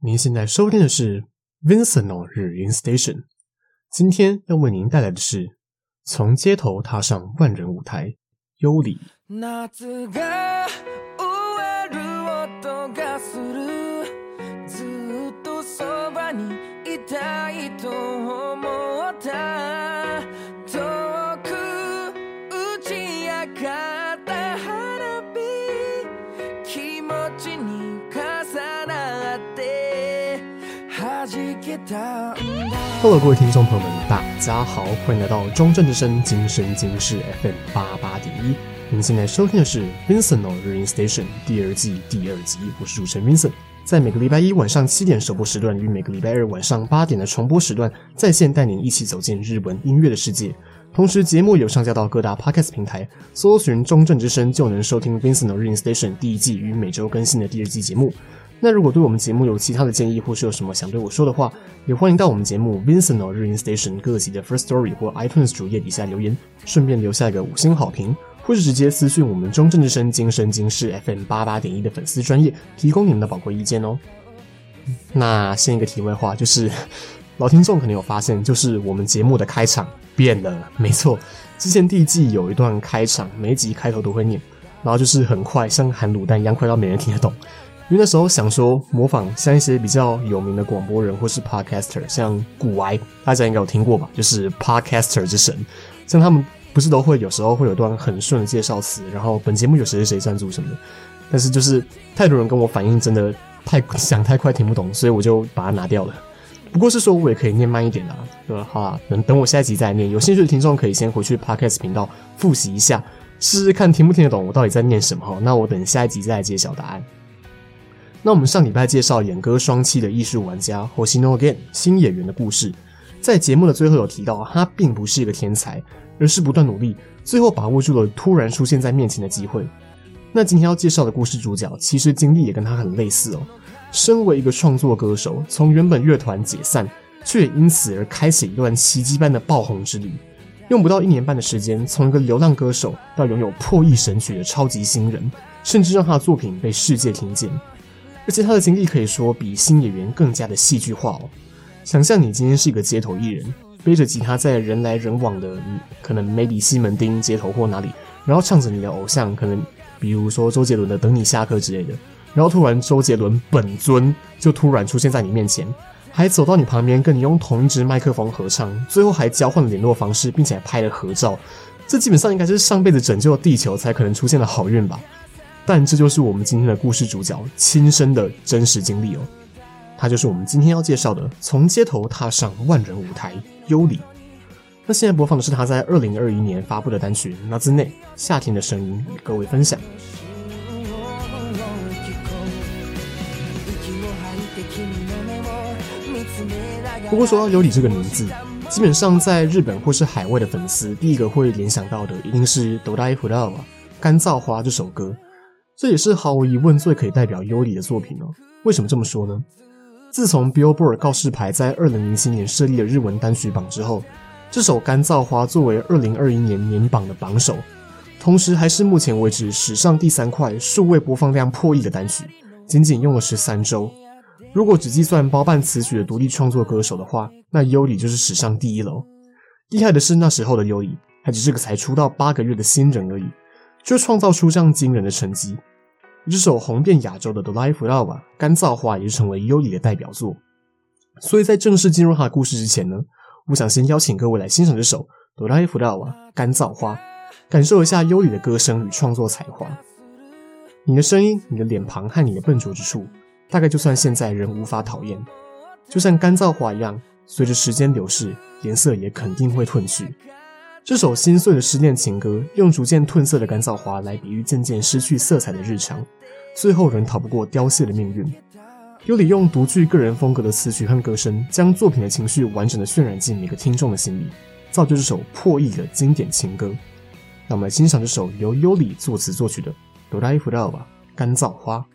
您现在收听的是 Vincent 日音 Station，今天要为您带来的是从街头踏上万人舞台，优里。Hello，各位听众朋友们，大家好，欢迎来到中正之声今生今世 FM 八八点一。您现在收听的是 Vincento Rain Station 第二季第二集，我是主持人 Vincent，在每个礼拜一晚上七点首播时段与每个礼拜二晚上八点的重播时段，在线带您一起走进日文音乐的世界。同时，节目有上架到各大 Podcast 平台，搜寻中正之声就能收听 Vincento Rain Station 第一季与每周更新的第二季节目。那如果对我们节目有其他的建议，或是有什么想对我说的话，也欢迎到我们节目 Vincent 日音 Station 各集的 First Story 或 iTunes 主页底下留言，顺便留下一个五星好评，或是直接私讯我们中正之声今生今世 FM 八八点一的粉丝专业，提供你们的宝贵意见哦。那先一个题外话，就是老听众可能有发现，就是我们节目的开场变了。没错，之前第一季有一段开场，每一集开头都会念，然后就是很快，像含卤蛋一样快到没人听得懂。因为那时候想说模仿像一些比较有名的广播人或是 podcaster，像股癌，大家应该有听过吧？就是 podcaster 之神，像他们不是都会有时候会有段很顺的介绍词，然后本节目有谁谁谁赞助什么的。但是就是太多人跟我反映，真的太讲太快听不懂，所以我就把它拿掉了。不过是说我也可以念慢一点啦，对吧？好啦，等等我下一集再念。有兴趣的听众可以先回去 podcast 频道复习一下，试试看听不听得懂我到底在念什么哈。那我等下一集再来揭晓答案。那我们上礼拜介绍演歌双栖的艺术玩家 Hoshino Gen 新演员的故事，在节目的最后有提到，他并不是一个天才，而是不断努力，最后把握住了突然出现在面前的机会。那今天要介绍的故事主角，其实经历也跟他很类似哦。身为一个创作歌手，从原本乐团解散，却也因此而开启一段奇迹般的爆红之旅。用不到一年半的时间，从一个流浪歌手到拥有破亿神曲的超级新人，甚至让他的作品被世界听见。而且他的经历可以说比新演员更加的戏剧化哦。想象你今天是一个街头艺人，背着吉他在人来人往的，可能 maybe 西门町街头或哪里，然后唱着你的偶像，可能比如说周杰伦的《等你下课》之类的，然后突然周杰伦本尊就突然出现在你面前，还走到你旁边跟你用同一支麦克风合唱，最后还交换了联络方式，并且还拍了合照。这基本上应该是上辈子拯救了地球才可能出现的好运吧。但这就是我们今天的故事主角亲身的真实经历哦，他就是我们今天要介绍的从街头踏上万人舞台优里。那现在播放的是他在二零二一年发布的单曲《夏ね夏天的声音》，与各位分享。不过说到优里这个名字，基本上在日本或是海外的粉丝，第一个会联想到的一定是《ドライフラワー》干燥花这首歌。 这也是毫无疑问最可以代表优里的作品哦。为什么这么说呢？自从 Billboard 告示牌在二零零七年设立了日文单曲榜之后，这首《干燥花》作为二零二一年年榜的榜首，同时还是目前为止史上第三块数位播放量破亿的单曲，仅仅用了十三周。如果只计算包办词曲的独立创作歌手的话，那优里就是史上第一了。厉害的是那时候的优里还只是个才出道八个月的新人而已，就创造出这样惊人的成绩。这首红遍亚洲的《ドライフラワー》干燥花也是成为优里的代表作。所以在正式进入他的故事之前呢，我想先邀请各位来欣赏这首《ドライフラワー》干燥花，感受一下优里的歌声与创作才华。你的声音、你的脸庞和你的笨拙之处，大概就算现在人无法讨厌，就像干燥花一样，随着时间流逝，颜色也肯定会褪去。 这首心碎的失恋情歌，用逐渐褪色的干燥花来比喻渐渐失去色彩的日常，最后仍逃不过凋谢的命运。优里用独具个人风格的词曲和歌声，将作品的情绪完整的渲染进每个听众的心里，造就这首破亿的经典情歌。那我们来欣赏这首由优里作词作曲的《ドライフラワー》干燥花。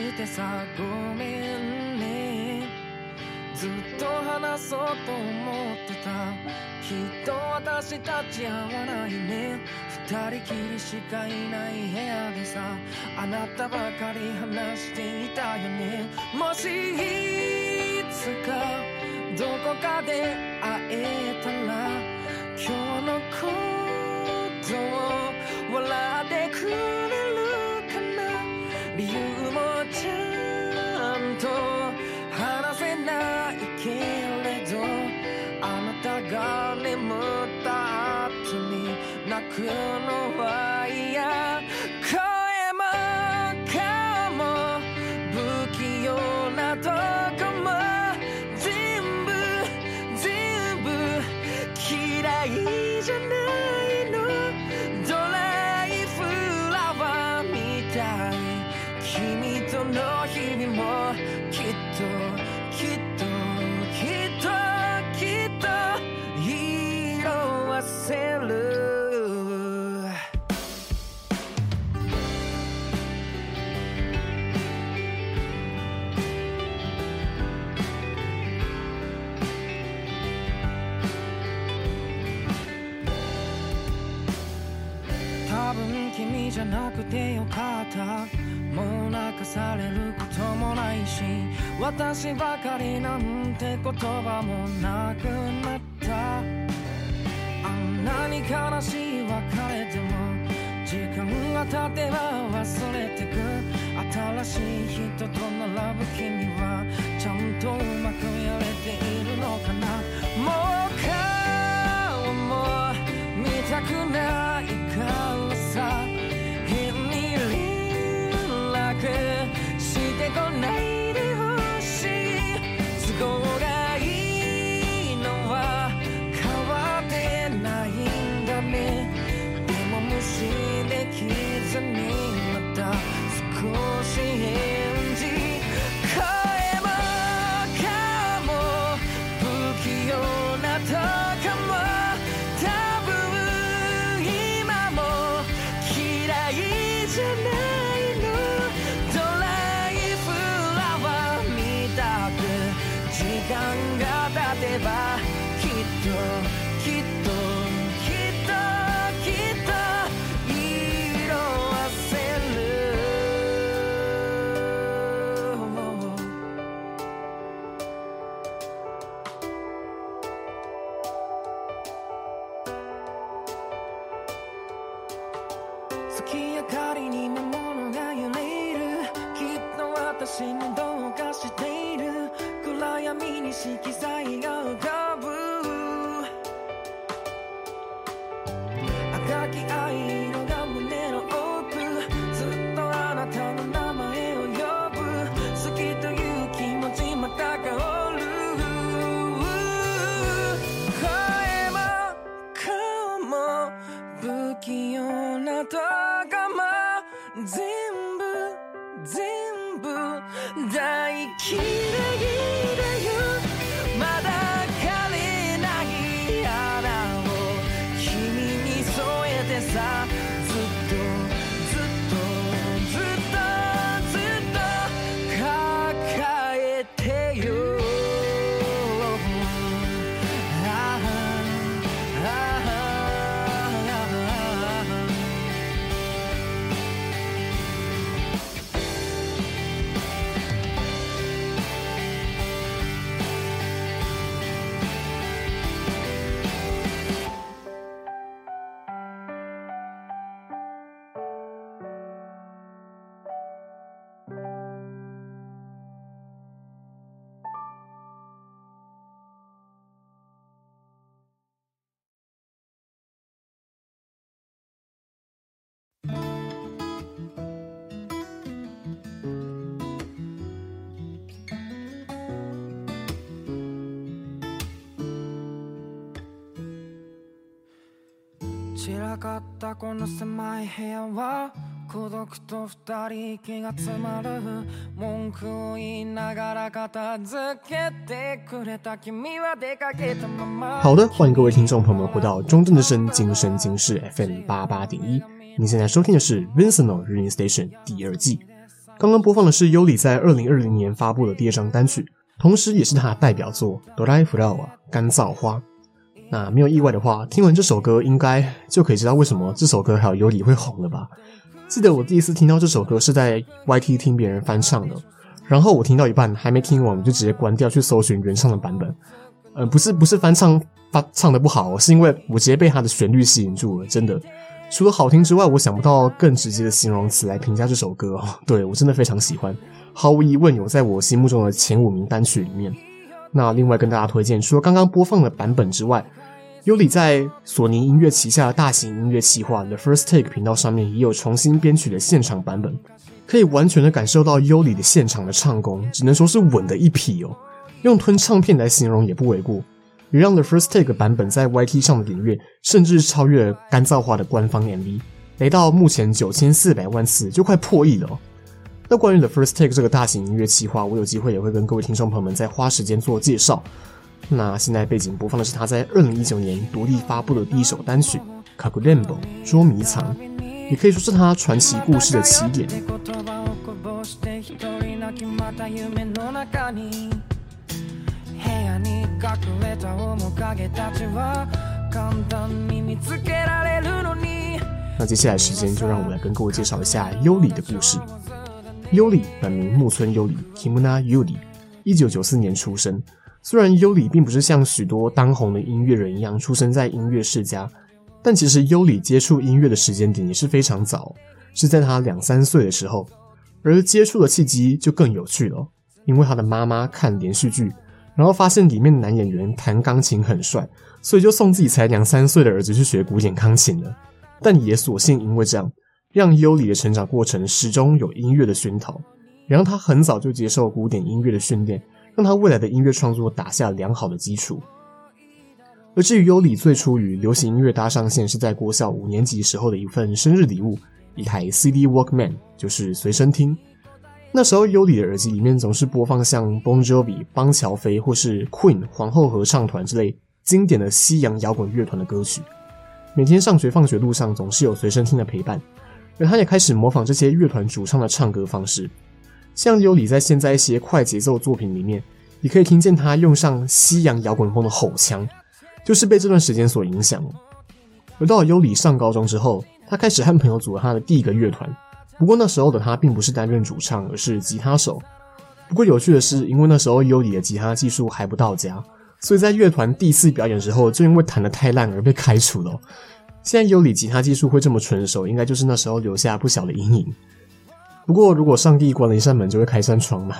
してさごめんね。ずっと話そうと思ってた。きっと私たち合わないね。二人きりしかいない部屋でさあなたばかり話していたよね。もしいつかどこかでじゃなくてよかった。もう泣かされることもないし私ばかりなんて言葉もなくなった。あんなに悲しい別れでも時間が経てば忘れてく。新しい人と並ぶ君はちゃんとうまくやれているのかな。もう顔も見たくない。好的，欢迎各位听众朋友们回到中正之声，今生今世 FM 八八点一。你现在收听的是 Vinyl Radio Station 第二季，刚刚播放的是尤里在二零二零年发布的第二张单曲，同时也是他的代表作《Dry Flower》干燥花。那没有意外的话，听完这首歌应该就可以知道为什么这首歌还有优里会红了吧？记得我第一次听到这首歌是在 YT 听别人翻唱的，然后我听到一半还没听完，我就直接关掉去搜寻原唱的版本。呃，不是不是翻唱发唱的不好，是因为我直接被它的旋律吸引住了，真的。除了好听之外，我想不到更直接的形容词来评价这首歌哦。对，我真的非常喜欢，毫无疑问有在我心目中的前五名单曲里面。那另外跟大家推荐，除了刚刚播放的版本之外，优里在索尼音乐旗下的大型音乐企划 The First Take 频道上面也有重新编曲的现场版本，可以完全的感受到优里的现场的唱功，只能说是稳的一匹哦。用吞唱片来形容也不为过。也让 The First Take 版本在 YT 上的点阅甚至超越了干燥化的官方 MV，来到目前九千四百万次，就快破亿了哦。那关于 The First Take 这个大型音乐企划，我有机会也会跟各位听众朋友们再花时间做介绍。那现在背景播放的是他在二零一九年独立发布的第一首单曲《Kakurenbo》捉迷藏，也可以说是他传奇故事的起点。那接下来时间就让我来跟各位介绍一下优里的故事。优里本名木村优里 （Kimuna Yuri），一九九四年出生。虽然优里并不是像许多当红的音乐人一样出生在音乐世家，但其实优里接触音乐的时间点也是非常早，是在他两三岁的时候。而接触的契机就更有趣了，因为他的妈妈看连续剧。然后发现里面的男演员弹钢琴很帅，所以就送自己才两三岁的儿子去学古典钢琴了。但也索性因为这样，让优里的成长过程始终有音乐的熏陶，也让他很早就接受古典音乐的训练，让他未来的音乐创作打下良好的基础。而至于优里最初与流行音乐搭上线，是在国小五年级时候的一份生日礼物，一台 CD Walkman，就是随身听。那时候，优里的耳机里面总是播放像 Bon Jovi、邦乔飞或是 Queen 皇后合唱团之类经典的西洋摇滚乐团的歌曲。每天上学放学路上总是有随身听的陪伴，而他也开始模仿这些乐团主唱的唱歌方式。像优里在现在一些快节奏作品里面，你可以听见他用上西洋摇滚风的吼腔，就是被这段时间所影响。而到了优里上高中之后，他开始和朋友组了他的第一个乐团。不过那时候的他并不是担任主唱，而是吉他手。不过有趣的是，因为那时候优里的吉他技术还不到家，所以在乐团第一次表演时候，就因为弹得太烂而被开除了。现在优里吉他技术会这么纯熟，应该就是那时候留下不小的阴影。不过如果上帝关了一扇门，就会开扇窗嘛。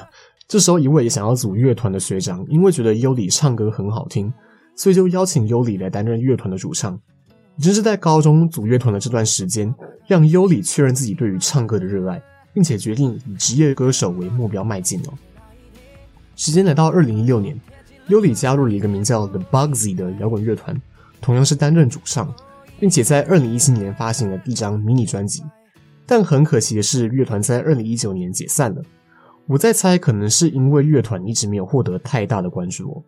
这时候一位也想要组乐团的学长，因为觉得优里唱歌很好听，所以就邀请优里来担任乐团的主唱。正是在高中组乐团的这段时间，让优里确认自己对于唱歌的热爱，并且决定以职业歌手为目标迈进哦。时间来到二零一六年，优里加入了一个名叫 The Bugsy 的摇滚乐团，同样是担任主唱，并且在二零一七年发行了第一张迷你专辑。但很可惜的是，乐团在二零一九年解散了。我在猜，可能是因为乐团一直没有获得太大的关注哦。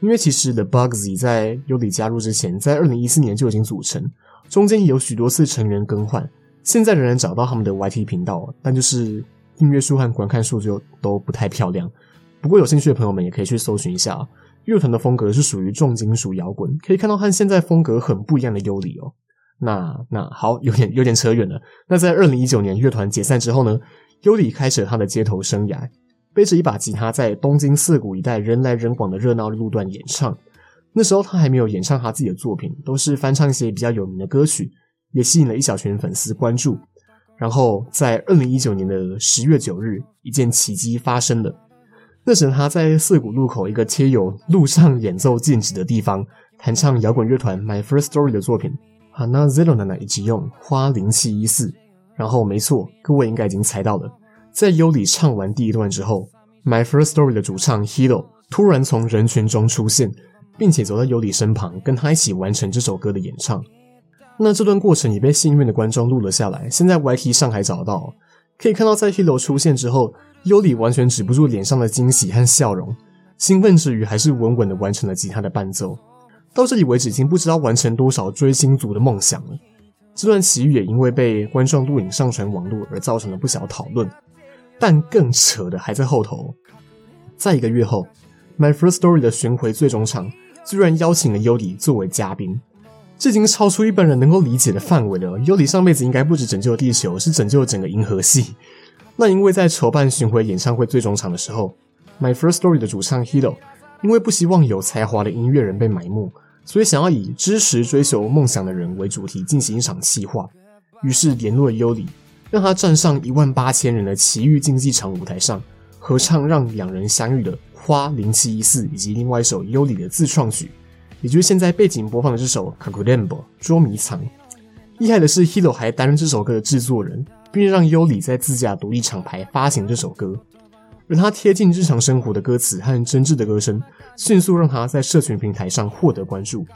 因为其实 The Bugsy 在尤里加入之前，在二零一四年就已经组成，中间有许多次成员更换，现在仍然找到他们的 YT 频道，但就是订阅数和观看数就都不太漂亮。不过有兴趣的朋友们也可以去搜寻一下，乐团的风格是属于重金属摇滚，可以看到和现在风格很不一样的优里哦。那那好，有点有点扯远了。那在二零一九年乐团解散之后呢，优里开始了他的街头生涯。背着一把吉他，在东京涩谷一带人来人往的热闹路段演唱。那时候他还没有演唱他自己的作品，都是翻唱一些比较有名的歌曲，也吸引了一小群粉丝关注。然后在二零一九年的十月九日，一件奇迹发生了。那时他在涩谷路口一个贴有“路上演奏禁止”的地方，弹唱摇滚乐团 My First Story 的作品《Hana Zero Nana 一起用花零七一四》。然后没错，各位应该已经猜到了。在优里唱完第一段之后，My First Story 的主唱 Hiro 突然从人群中出现，并且走到优里身旁，跟他一起完成这首歌的演唱。那这段过程也被幸运的观众录了下来，现在 YT 上还找到，可以看到在 Hiro 出现之后，优里完全止不住脸上的惊喜和笑容，兴奋之余还是稳稳的完成了吉他的伴奏。到这里为止，已经不知道完成多少追星族的梦想了。这段奇遇也因为被观众录影上传网络而造成了不小讨论。但更扯的还在后头，在一个月后，《My First Story》的巡回最终场居然邀请了优里作为嘉宾，这已经超出一般人能够理解的范围了。优里上辈子应该不止拯救地球，是拯救整个银河系。那因为在筹办巡回演唱会最终场的时候，《My First Story》的主唱 Hiro 因为不希望有才华的音乐人被埋没。所以，想要以支持追求梦想的人为主题进行一场企划，于是联络了优里，让他站上一万八千人的奇遇竞技场舞台上，合唱让两人相遇的《花零七一四》以及另外一首优里的自创曲，也就是现在背景播放的这首《Kakurenbo》捉迷藏。厉害的是，Hiro 还担任这首歌的制作人，并让优里在自家独立厂牌发行这首歌。而他贴近日常生活的歌词和真挚的歌声，迅速让他在社群平台上获得关注，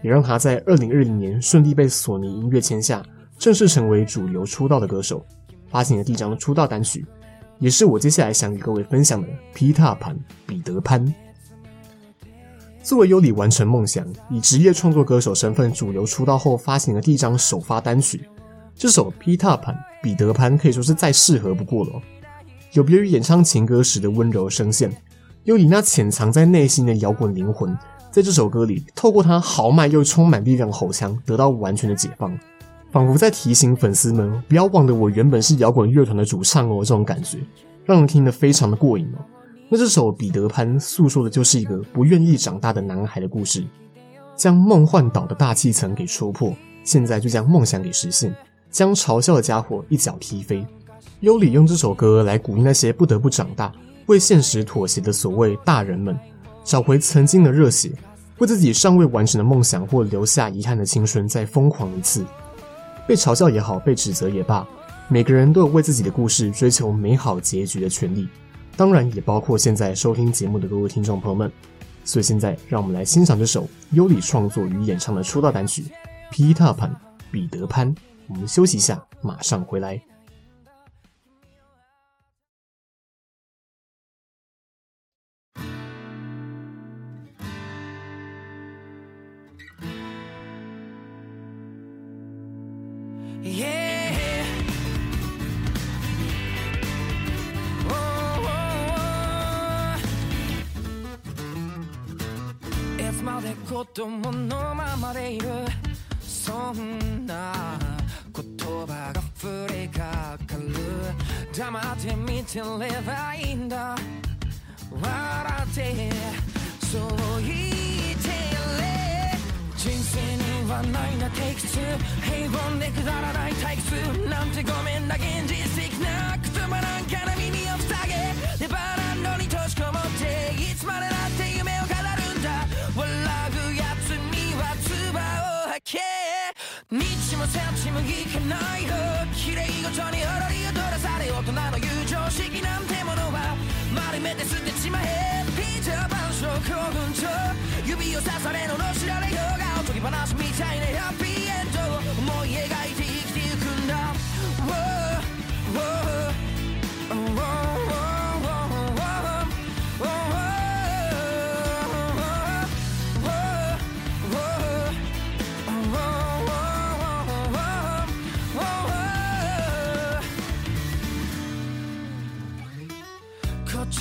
也让他在二零二零年顺利被索尼音乐签下，正式成为主流出道的歌手，发行了第一张出道单曲，也是我接下来想与各位分享的《皮塔潘彼得潘》。作为优里完成梦想，以职业创作歌手身份主流出道后发行的第一张首发单曲，这首《Peter Pan 彼得潘》可以说是再适合不过了。有别于演唱情歌时的温柔声线，优里那潜藏在内心的摇滚灵魂，在这首歌里透过他豪迈又充满力量的吼腔得到完全的解放，仿佛在提醒粉丝们不要忘了我原本是摇滚乐团的主唱哦，这种感觉让人听得非常的过瘾哦。那这首《彼得潘》诉说的就是一个不愿意长大的男孩的故事，将梦幻岛的大气层给戳破，现在就将梦想给实现，将嘲笑的家伙一脚踢飞。优里用这首歌来鼓励那些不得不长大、为现实妥协的所谓大人们，找回曾经的热血，为自己尚未完成的梦想或留下遗憾的青春再疯狂一次。被嘲笑也好，被指责也罢，每个人都有为自己的故事追求美好结局的权利，当然也包括现在收听节目的各位听众朋友们。所以现在，让我们来欣赏这首优里创作与演唱的出道单曲《皮塔潘彼得潘》。我们休息一下，马上回来。どものままでいるそんな言葉が触れかかる黙って見てればいいんだ笑ってそう言ってやれ人生にはないなテイク2平凡でくだらない退屈なんてごめんな現実的な言葉なんかの耳を塞げ興奮中指を刺されのの知られようが解き放みたいなハッピーエンドを思い描いて生きていくんだ。Whoa,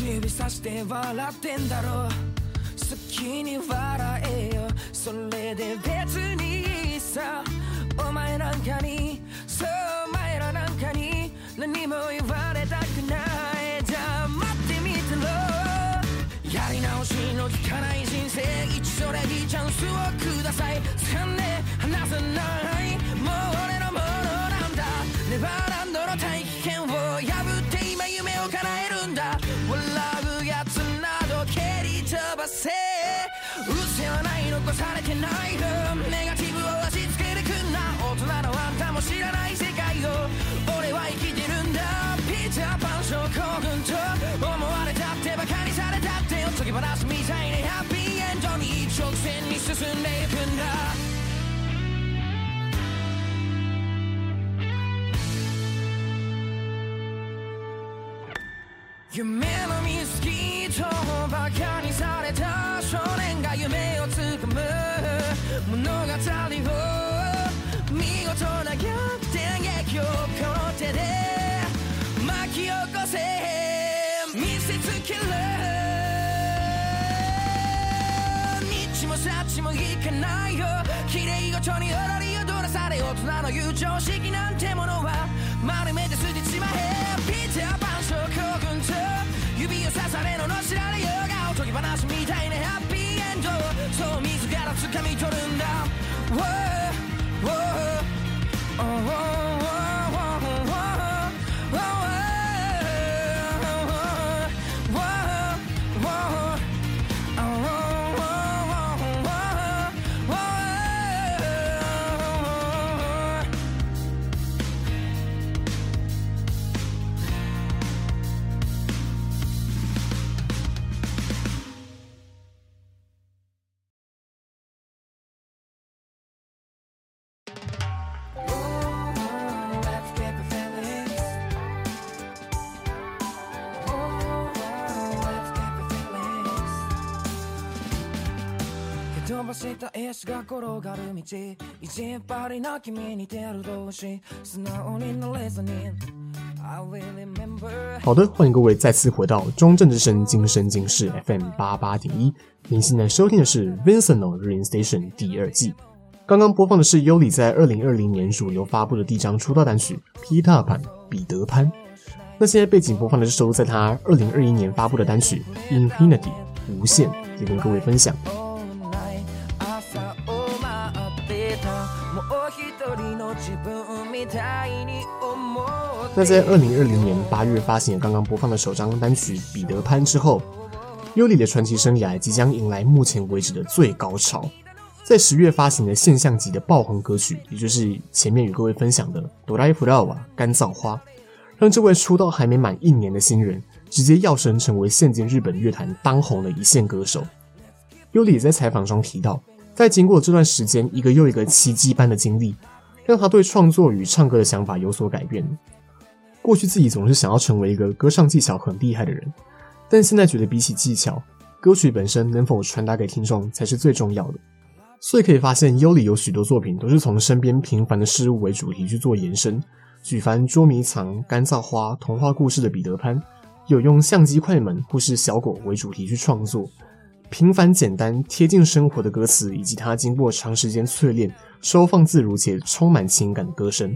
指さして笑ってんだろう時に笑えよ。それで別にさ。お前なんかに。そうお前らなんかに。何も言われたくない。じゃあ待ってみてろ。やり直しの効かない人生。一度レディチャンスをください。梦のミスキーとバカにされた少年が梦をつかむ物语を见事な逆転剧をこの手で巻き起こせ见せつける。日もさっちもいかないよ綺丽ごとに踊り踊らされ大人の友情式なんてものは丸めて舍てちまえピーターパン症候群と指を刺されののしられようがおとぎ話みたいなハッピーエンドそう自ら掴み取るんだ。Whoa, whoa, oh, oh, oh, 蹴飞ばしたエースが転がる道意地っ张りな君に似てる同士素直になれずに I will remember 好的，欢迎各位再次回到中正之声今生今世 FM 八八点一。您现在收听的是 Vincent 的 Rain Station 第二季。刚刚播放的是优里在二零二零年主流发布的第一张出道单曲《Peter Pan 彼得潘》。那现在背景播放的是收录在他二零二一年发布的单曲《Infinity》无限，也跟各位分享。 那在二零二零年八月发行刚刚播放的首张单曲《彼得潘》之后，优里的传奇生涯即将迎来目前为止的最高潮。在十月发行的现象级的爆红歌曲，也就是前面与各位分享的《哆啦 A 梦》干燥花，让这位出道还没满一年的新人直接跃升成为现今日本乐坛当红的一线歌手。优里在采访中提到，在经过这段时间一个又一个奇迹般的经历，让他对创作与唱歌的想法有所改变。过去自己总是想要成为一个歌唱技巧很厉害的人，但现在觉得比起技巧，歌曲本身能否传达给听众才是最重要的。所以可以发现，优里有许多作品都是从身边平凡的事物为主题去做延伸。举凡捉迷藏、干燥花、童话故事的彼得潘，有用相机快门或是小狗为主题去创作。平凡简单、贴近生活的歌词，以及他经过长时间淬炼、收放自如且充满情感的歌声，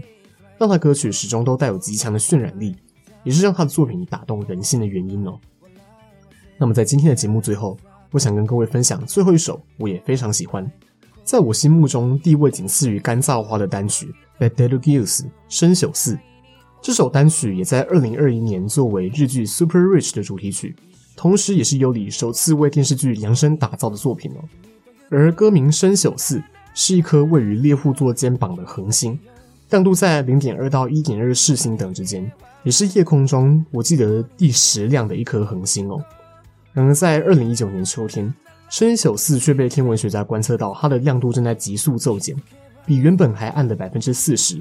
让他歌曲始终都带有极强的渲染力，也是让他的作品打动人心的原因哦。那么在今天的节目最后，我想跟各位分享最后一首，我也非常喜欢。在我心目中地位仅次于干燥花的单曲《Betelgeuse》生朽四，这首单曲也在二零二一年作为日剧《Super Rich》的主题曲，同时也是优里首次为电视剧量身打造的作品哦。而歌名生朽四是一颗位于猎户座肩膀的恒星，亮度在零点二到一点二视星等之间，也是夜空中我记得第十亮的一颗恒星哦。然而在二零一九年秋天。生朽四却被天文学家观测到，它的亮度正在急速骤减，比原本还暗了百分之四十，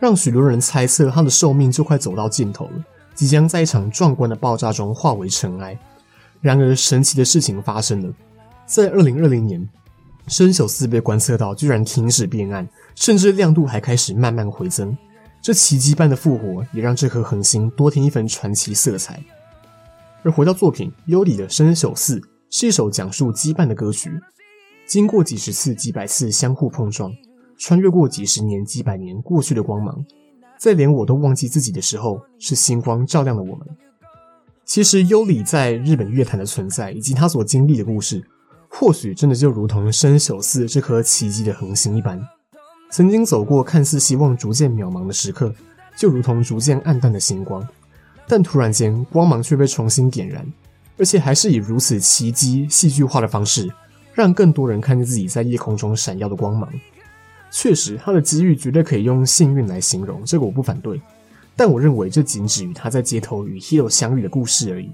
让许多人猜测它的寿命就快走到尽头了，即将在一场壮观的爆炸中化为尘埃。然而，神奇的事情发生了，在二零二零年，生朽四被观测到居然停止变暗，甚至亮度还开始慢慢回增。这奇迹般的复活，也让这颗恒星多添一份传奇色彩。而回到作品，优里的生朽四。是一首讲述羁绊的歌曲，经过几十次、几百次相互碰撞，穿越过几十年、几百年过去的光芒，在连我都忘记自己的时候，是星光照亮了我们。其实优里在日本乐坛的存在，以及他所经历的故事，或许真的就如同生朽四这颗奇迹的恒星一般，曾经走过看似希望逐渐渺茫的时刻，就如同逐渐暗淡的星光，但突然间光芒却被重新点燃。而且还是以如此奇迹、戏剧化的方式，让更多人看见自己在夜空中闪耀的光芒。确实，他的机遇绝对可以用幸运来形容，这个我不反对。但我认为这仅止于他在街头与 hero 相遇的故事而已。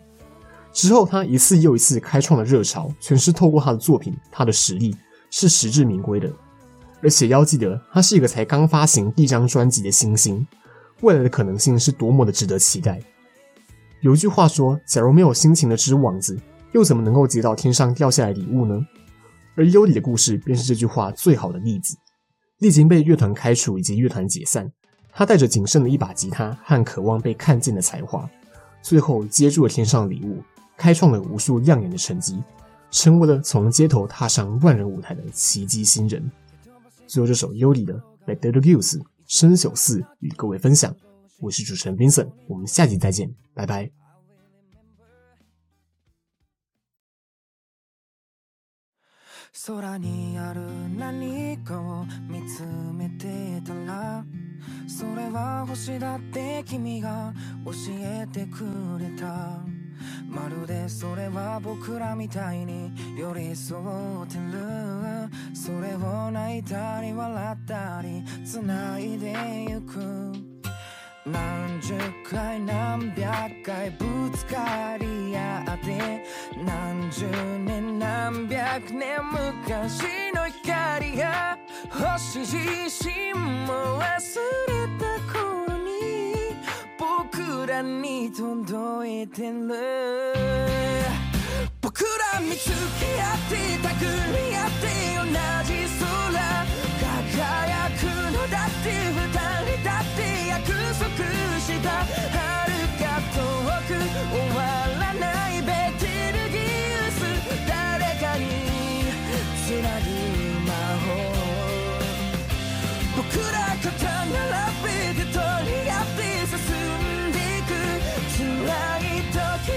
之后，他一次又一次开创了热潮，全是透过他的作品，他的实力是实至名归的。而且要记得，他是一个才刚发行第一张专辑的新星，未来的可能性是多么的值得期待。有一句话说：“假如没有辛勤的织网子，又怎么能够接到天上掉下来礼物呢？”而优里的故事便是这句话最好的例子。历经被乐团开除以及乐团解散，他带着仅剩的一把吉他和渴望被看见的才华，最后接住了天上礼物，开创了无数亮眼的成绩，成为了从街头踏上万人舞台的奇迹新人。最后，这首优里的《Betelgeuse》生朽四与各位分享。我是主持人 Vincent，我们下集再见，拜拜。空にある何かを见つめてたらそれは星だって君が教えてくれた まるでそれは仆らみたいに寄り添ってる。それを泣いたり笑ったり繋いでゆく。何十回何百回ぶつかり合って何十年何百年昔の光が星自身も忘れた。らに届いてる。僕ら見つけ合ってたぐり合って同じ空。輝くのだって二人だって約束した。遥か遠く終わる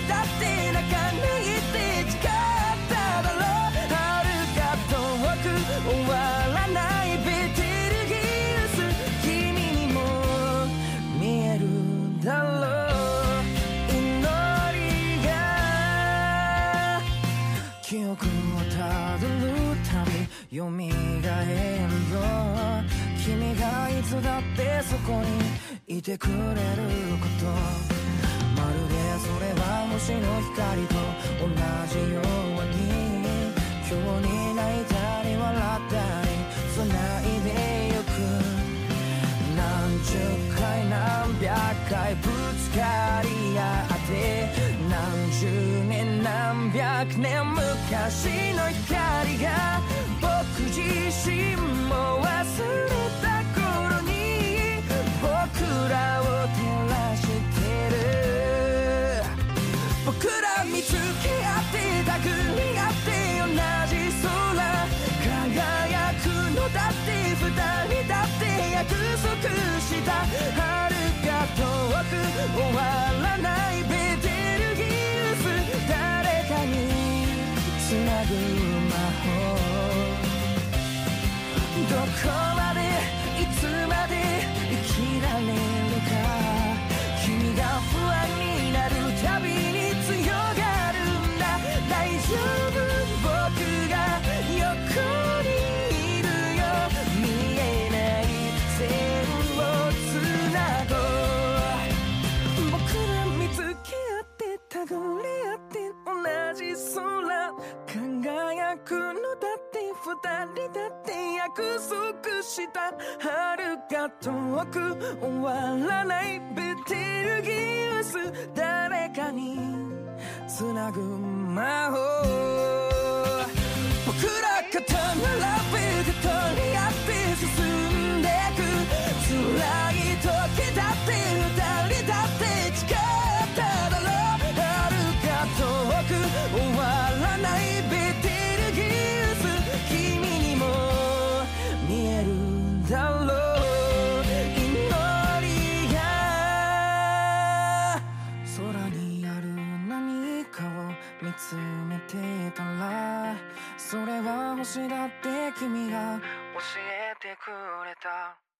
だって泣かないで誓っただろう遥か远く终わらないベテルギウス君にも见えるだろう祈りが记忆をたどるたび苏るよ君がいつだってそこにいてくれること。るでそれは星の光と同じように今日に泣いたり笑ったり繋いでゆく。何十回何百回ぶつかり合って何十年何百年昔の光が仆自身も忘までいつまで生きられるか。君が不安になるたびに强がるんだ。大丈夫仆が横にいるよ。见えない线をつなごう。仆ら见つけ合ってたぐり合って同じ空。辉くのだって二人約束した遥か遠く終わらないベテルギウス誰かにつなぐ魔法僕ら肩並べて取り合って進んでく辛いそれは星だって君が教えてくれた。